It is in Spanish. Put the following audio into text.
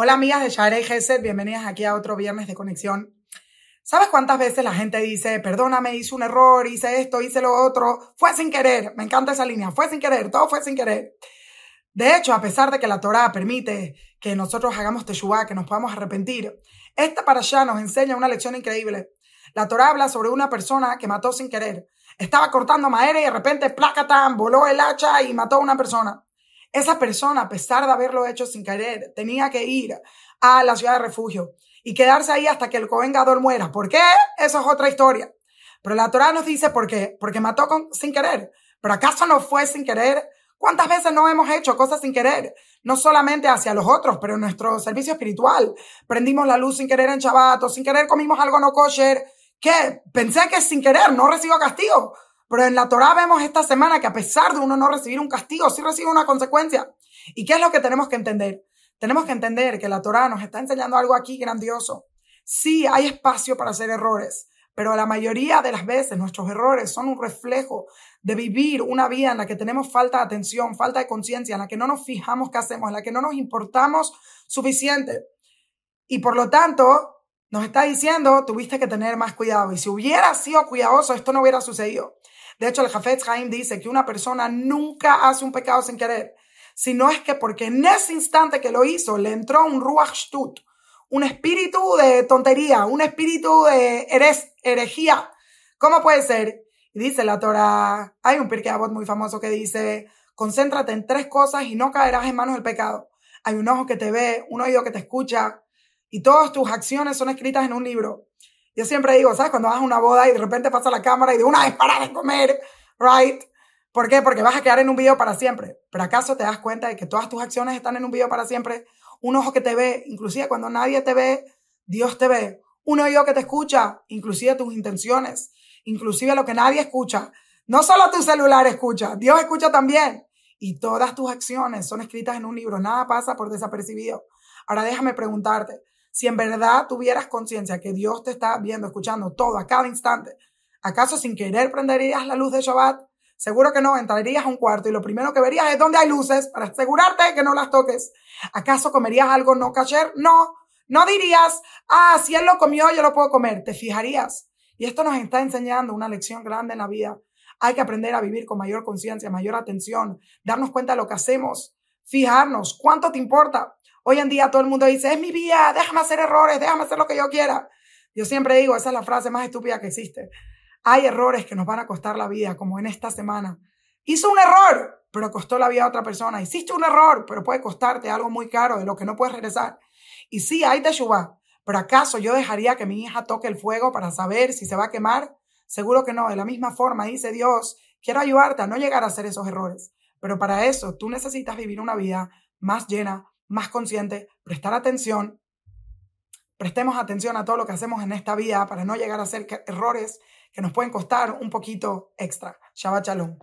Hola amigas de Share y Gesed, bienvenidas aquí a otro viernes de conexión. ¿Sabes cuántas veces la gente dice, perdóname, hice un error, hice esto, hice lo otro? Fue sin querer. Me encanta esa línea. Fue sin querer, todo fue sin querer. De hecho, a pesar de que la Torah permite que nosotros hagamos teshuvah, que nos podamos arrepentir, esta para allá nos enseña una lección increíble. La Torah habla sobre una persona que mató sin querer. Estaba cortando madera y de repente, placatán, voló el hacha y mató a una persona. Esa persona, a pesar de haberlo hecho sin querer, tenía que ir a la ciudad de refugio y quedarse ahí hasta que el Cohen Gadol muera. ¿Por qué? Eso es otra historia. Pero la Torah nos dice por qué. Porque mató con, sin querer. ¿Pero acaso no fue sin querer? ¿Cuántas veces no hemos hecho cosas sin querer? No solamente hacia los otros, pero en nuestro servicio espiritual. Prendimos la luz sin querer en Shabbat sin querer comimos algo no kosher. ¿Qué? Pensé que sin querer no recibo castigo. Pero en la Torah vemos esta semana que a pesar de uno no recibir un castigo, sí recibe una consecuencia. ¿Y qué es lo que tenemos que entender? Tenemos que entender que la Torah nos está enseñando algo aquí grandioso. Sí, hay espacio para hacer errores, pero la mayoría de las veces nuestros errores son un reflejo de vivir una vida en la que tenemos falta de atención, falta de conciencia, en la que no nos fijamos qué hacemos, en la que no nos importamos suficiente. Y por lo tanto, nos está diciendo, tuviste que tener más cuidado. Y si hubiera sido cuidadoso, esto no hubiera sucedido. De hecho, el Jafetz Haim dice que una persona nunca hace un pecado sin querer, sino es que porque en ese instante que lo hizo le entró un Ruach Shtut, un espíritu de tontería, un espíritu de herejía. ¿Cómo puede ser? Y dice la Torah, hay un Pirkei Avot muy famoso que dice, concéntrate en tres cosas y no caerás en manos del pecado. Hay un ojo que te ve, un oído que te escucha, y todas tus acciones son escritas en un libro. Yo siempre digo, ¿sabes? Cuando vas a una boda y de repente pasa la cámara y de una vez para de comer, ¿right? ¿Por qué? Porque vas a quedar en un video para siempre. Pero ¿acaso te das cuenta de que todas tus acciones están en un video para siempre? Un ojo que te ve, inclusive cuando nadie te ve, Dios te ve. Un oído que te escucha, inclusive tus intenciones, inclusive lo que nadie escucha. No solo tu celular escucha, Dios escucha también. Y todas tus acciones son escritas en un libro, nada pasa por desapercibido. Ahora déjame preguntarte, si en verdad tuvieras conciencia que Dios te está viendo, escuchando todo a cada instante, ¿acaso sin querer prenderías la luz de Shabbat? Seguro que no, entrarías a un cuarto y lo primero que verías es dónde hay luces para asegurarte que no las toques. ¿Acaso comerías algo no kasher? No. No dirías, ah, si él lo comió, yo lo puedo comer. Te fijarías. Y esto nos está enseñando una lección grande en la vida. Hay que aprender a vivir con mayor conciencia, mayor atención, darnos cuenta de lo que hacemos, fijarnos, cuánto te importa. Hoy en día todo el mundo dice, es mi vida, déjame hacer errores, déjame hacer lo que yo quiera. Yo siempre digo, esa es la frase más estúpida que existe. Hay errores que nos van a costar la vida, como en esta semana. Hizo un error, pero costó la vida a otra persona. Hiciste un error, pero puede costarte algo muy caro de lo que no puedes regresar. Y sí, hay teshuva, pero ¿acaso yo dejaría que mi hija toque el fuego para saber si se va a quemar? Seguro que no. De la misma forma, dice Dios, quiero ayudarte a no llegar a hacer esos errores. Pero para eso tú necesitas vivir una vida más llena, más consciente, prestar atención. Prestemos atención a todo lo que hacemos en esta vida para no llegar a hacer errores que nos pueden costar un poquito extra. Shabbat Shalom.